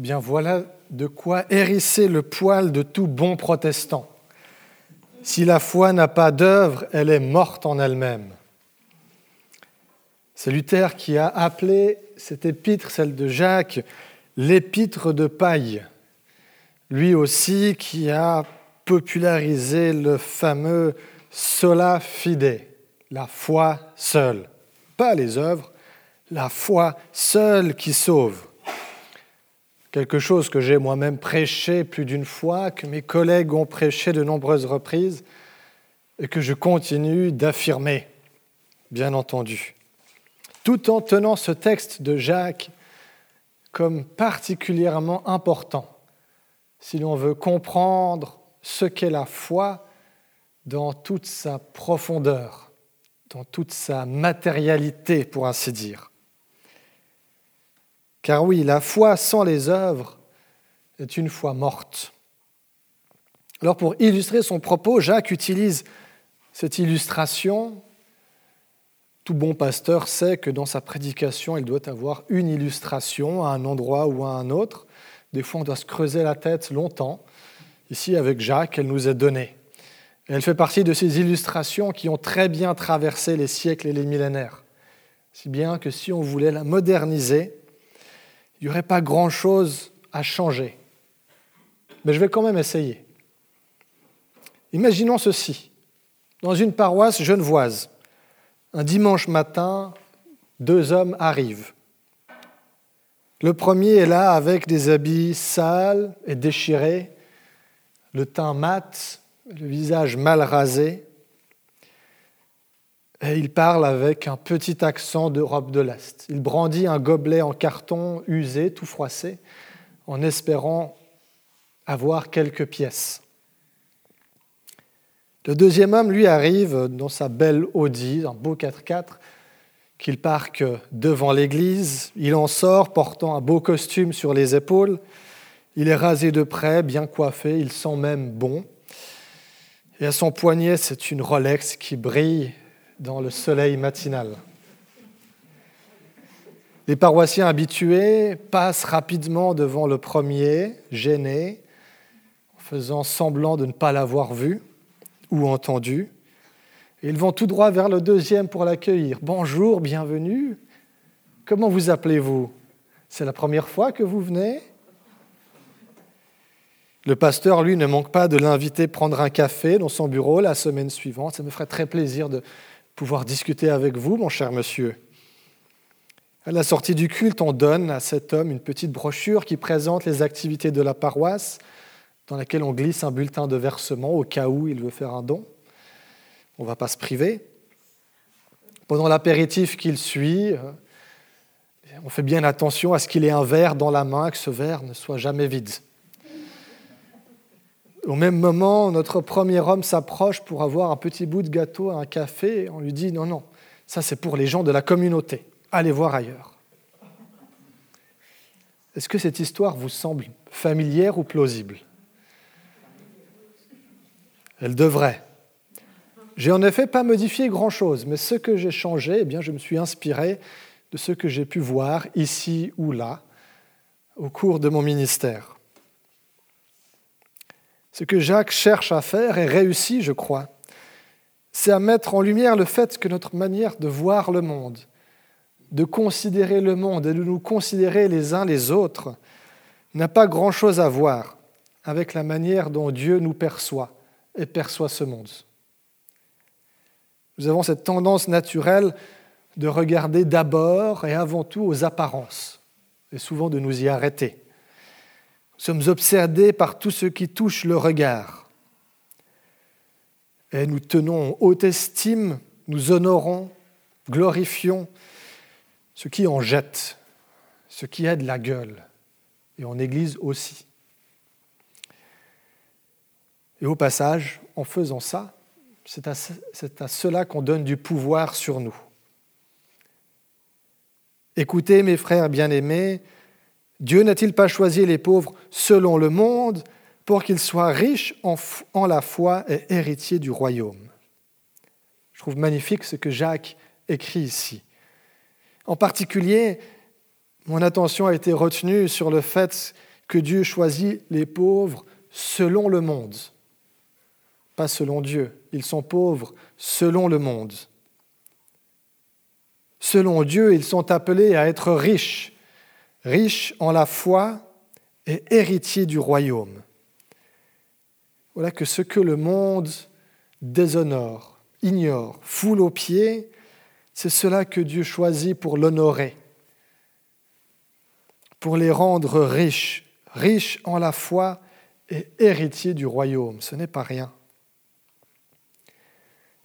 Eh bien voilà de quoi hérisser le poil de tout bon protestant. Si la foi n'a pas d'œuvre, elle est morte en elle-même. C'est Luther qui a appelé cette épître, celle de Jacques, l'épître de paille. Lui aussi qui a popularisé le fameux sola fide, la foi seule. Pas les œuvres, la foi seule qui sauve quelque chose que j'ai moi-même prêché plus d'une fois, que mes collègues ont prêché de nombreuses reprises et que je continue d'affirmer, bien entendu, tout en tenant ce texte de Jacques comme particulièrement important si l'on veut comprendre ce qu'est la foi dans toute sa profondeur, dans toute sa matérialité, pour ainsi dire. Car oui, la foi sans les œuvres est une foi morte. Alors pour illustrer son propos, Jacques utilise cette illustration. Tout bon pasteur sait que dans sa prédication, il doit avoir une illustration à un endroit ou à un autre. Des fois, on doit se creuser la tête longtemps. Ici, avec Jacques, elle nous est donnée. elle fait partie de ces illustrations qui ont très bien traversé les siècles et les millénaires. Si bien que si on voulait la moderniser, il n'y aurait pas grand-chose à changer. Mais je vais quand même essayer. Imaginons ceci. Dans une paroisse genevoise, un dimanche matin, deux hommes arrivent. Le premier est là avec des habits sales et déchirés, le teint mat, le visage mal rasé. Il parle avec un petit accent d'Europe de l'Est. Il brandit un gobelet en carton usé, tout froissé, en espérant avoir quelques pièces. Le deuxième homme, lui, arrive dans sa belle Audi, un beau 4x4, qu'il parque devant l'église. Il en sort portant un beau costume sur les épaules. Il est rasé de près, bien coiffé, il sent même bon. Et à son poignet, c'est une Rolex qui brille dans le soleil matinal. Les paroissiens habitués passent rapidement devant le premier, gênés, en faisant semblant de ne pas l'avoir vu ou entendu. Ils vont tout droit vers le deuxième pour l'accueillir. Bonjour, bienvenue. Comment vous appelez-vous? C'est la première fois que vous venez? Le pasteur, lui, ne manque pas de l'inviter prendre un café dans son bureau la semaine suivante. Ça me ferait très plaisir de pouvoir discuter avec vous, mon cher monsieur. À la sortie du culte, on donne à cet homme une petite brochure qui présente les activités de la paroisse, dans laquelle on glisse un bulletin de versement au cas où il veut faire un don. On ne va pas se priver. Pendant l'apéritif qu'il suit, euh, on fait bien attention à ce qu'il ait un verre dans la main, que ce verre ne soit jamais vide. Au même moment, notre premier homme s'approche pour avoir un petit bout de gâteau, un café. Et on lui dit non, non, ça c'est pour les gens de la communauté. Allez voir ailleurs. Est-ce que cette histoire vous semble familière ou plausible? Elle devrait. J'ai en effet pas modifié grand-chose, mais ce que j'ai changé, eh bien, je me suis inspiré de ce que j'ai pu voir ici ou là au cours de mon ministère. Ce que Jacques cherche à faire et réussit, je crois, c'est à mettre en lumière le fait que notre manière de voir le monde, de considérer le monde et de nous considérer les uns les autres n'a pas grand-chose à voir avec la manière dont Dieu nous perçoit et perçoit ce monde. Nous avons cette tendance naturelle de regarder d'abord et avant tout aux apparences et souvent de nous y arrêter sommes obsédés par tout ce qui touche le regard. Et nous tenons en haute estime, nous honorons, glorifions ce qui en jette, ce qui a de la gueule, et en Église aussi. Et au passage, en faisant ça, c'est à, à cela qu'on donne du pouvoir sur nous. Écoutez, mes frères bien-aimés, Dieu n'a-t-il pas choisi les pauvres selon le monde pour qu'ils soient riches en, la foi et héritiers du royaume? Je trouve magnifique ce que Jacques écrit ici. En particulier, mon attention a été retenue sur le fait que Dieu choisit les pauvres selon le monde, pas selon Dieu. Ils sont pauvres selon le monde. Selon Dieu, ils sont appelés à être riches, riches en la foi et héritiers du royaume. Voilà que ce que le monde déshonore, ignore, foule aux pieds, c'est cela que Dieu choisit pour l'honorer, pour les rendre riches, riches en la foi et héritiers du royaume. Ce n'est pas rien.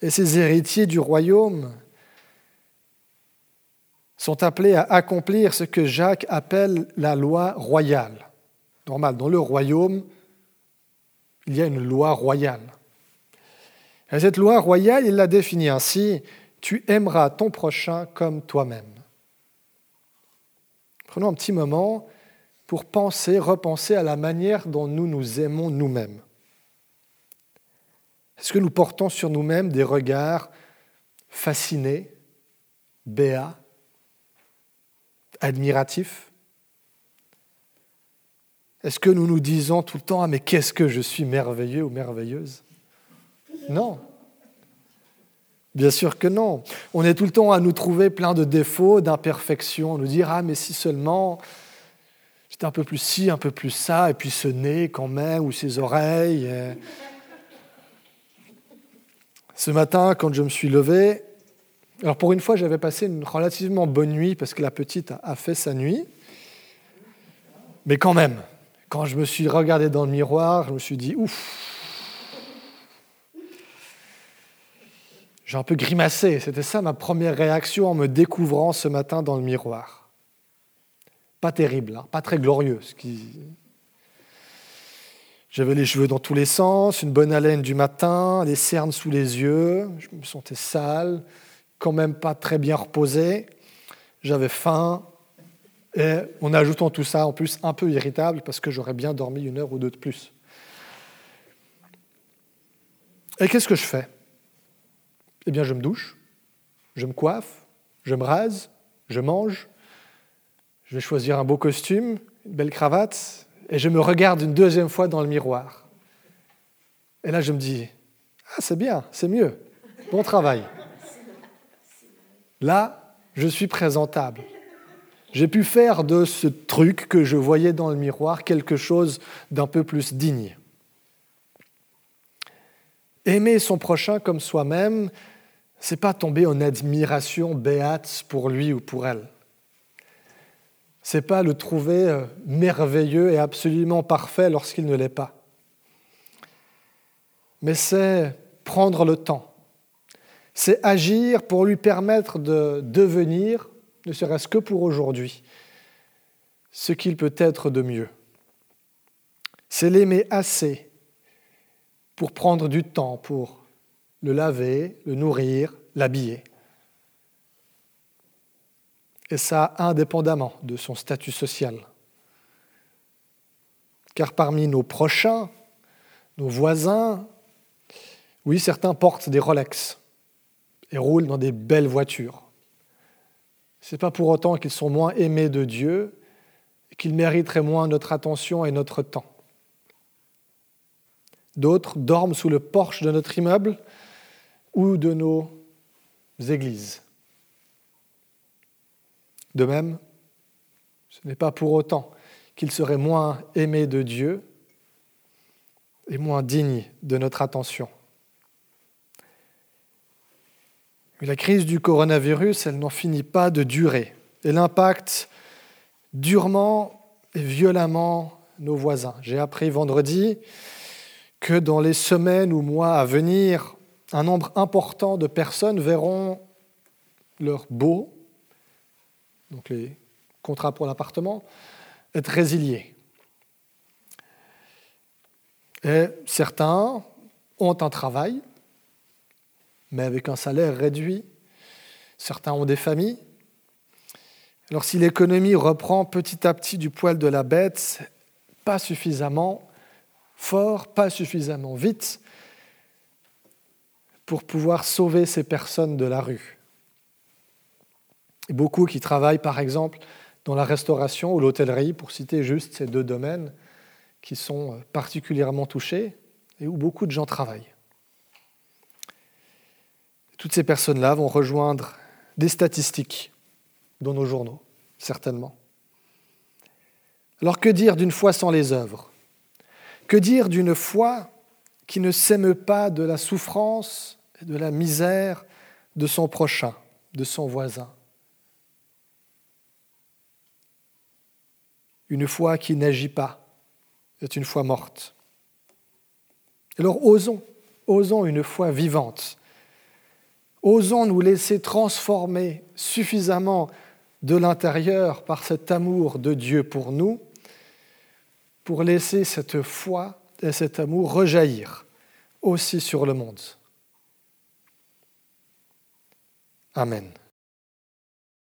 Et ces héritiers du royaume, sont appelés à accomplir ce que Jacques appelle la loi royale. Normal, dans le royaume, il y a une loi royale. Et cette loi royale, il la définit ainsi, tu aimeras ton prochain comme toi-même. Prenons un petit moment pour penser, repenser à la manière dont nous nous aimons nous-mêmes. Est-ce que nous portons sur nous-mêmes des regards fascinés, béats, admiratif Est-ce que nous nous disons tout le temps Ah, mais qu'est-ce que je suis merveilleux ou merveilleuse? Non. Bien sûr que non. On est tout le temps à nous trouver plein de défauts, d'imperfections, nous dire Ah, mais si seulement j'étais un peu plus ci, un peu plus ça, et puis ce nez quand même, ou ces oreilles. Ce matin, quand je me suis levé, alors pour une fois, j'avais passé une relativement bonne nuit parce que la petite a fait sa nuit. Mais quand même, quand je me suis regardé dans le miroir, je me suis dit, ouf, j'ai un peu grimacé. C'était ça ma première réaction en me découvrant ce matin dans le miroir. Pas terrible, hein, pas très glorieux. J'avais les cheveux dans tous les sens, une bonne haleine du matin, les cernes sous les yeux, je me sentais sale, quand même pas très bien reposé, j'avais faim, et en ajoutant tout ça, en plus un peu irritable parce que j'aurais bien dormi une heure ou deux de plus. Et qu'est-ce que je fais? Eh bien, je me douche, je me coiffe, je me rase, je mange, je vais choisir un beau costume, une belle cravate, et je me regarde une deuxième fois dans le miroir. Et là, je me dis, ah, c'est bien, c'est mieux, bon travail. Là, je suis présentable. J'ai pu faire de ce truc que je voyais dans le miroir quelque chose d'un peu plus digne. Aimer son prochain comme soi-même, c'est pas tomber en admiration béate pour lui ou pour elle. C'est pas le trouver euh, merveilleux et absolument parfait lorsqu'il ne l'est pas. Mais c'est prendre le temps c'est agir pour lui permettre de devenir, ne serait-ce que pour aujourd'hui, ce qu'il peut être de mieux. C'est l'aimer assez pour prendre du temps pour le laver, le nourrir, l'habiller. Et ça indépendamment de son statut social. Car parmi nos prochains, nos voisins, oui, certains portent des Rolex, et roulent dans des belles voitures. Ce n'est pas pour autant qu'ils sont moins aimés de Dieu et qu'ils mériteraient moins notre attention et notre temps. D'autres dorment sous le porche de notre immeuble ou de nos églises. De même, ce n'est pas pour autant qu'ils seraient moins aimés de Dieu et moins dignes de notre attention. La crise du coronavirus, elle n'en finit pas de durer. Elle impacte durement et violemment nos voisins. J'ai appris vendredi que dans les semaines ou mois à venir, un nombre important de personnes verront leur beau, donc les contrats pour l'appartement, être résiliés. Et certains ont un travail, mais avec un salaire réduit. Certains ont des familles. Alors si l'économie reprend petit à petit du poil de la bête, pas suffisamment fort, pas suffisamment vite pour pouvoir sauver ces personnes de la rue. beaucoup qui travaillent par exemple dans la restauration ou l'hôtellerie, pour citer juste ces deux domaines qui sont particulièrement touchés et où beaucoup de gens travaillent. Toutes ces personnes-là vont rejoindre des statistiques dans nos journaux, certainement. Alors que dire d'une foi sans les œuvres? Que dire d'une foi qui ne s'aime pas de la souffrance et de la misère de son prochain, de son voisin? Une foi qui n'agit pas est une foi morte. Alors osons, osons une foi vivante Osons nous laisser transformer suffisamment de l'intérieur par cet amour de Dieu pour nous, pour laisser cette foi et cet amour rejaillir aussi sur le monde. Amen.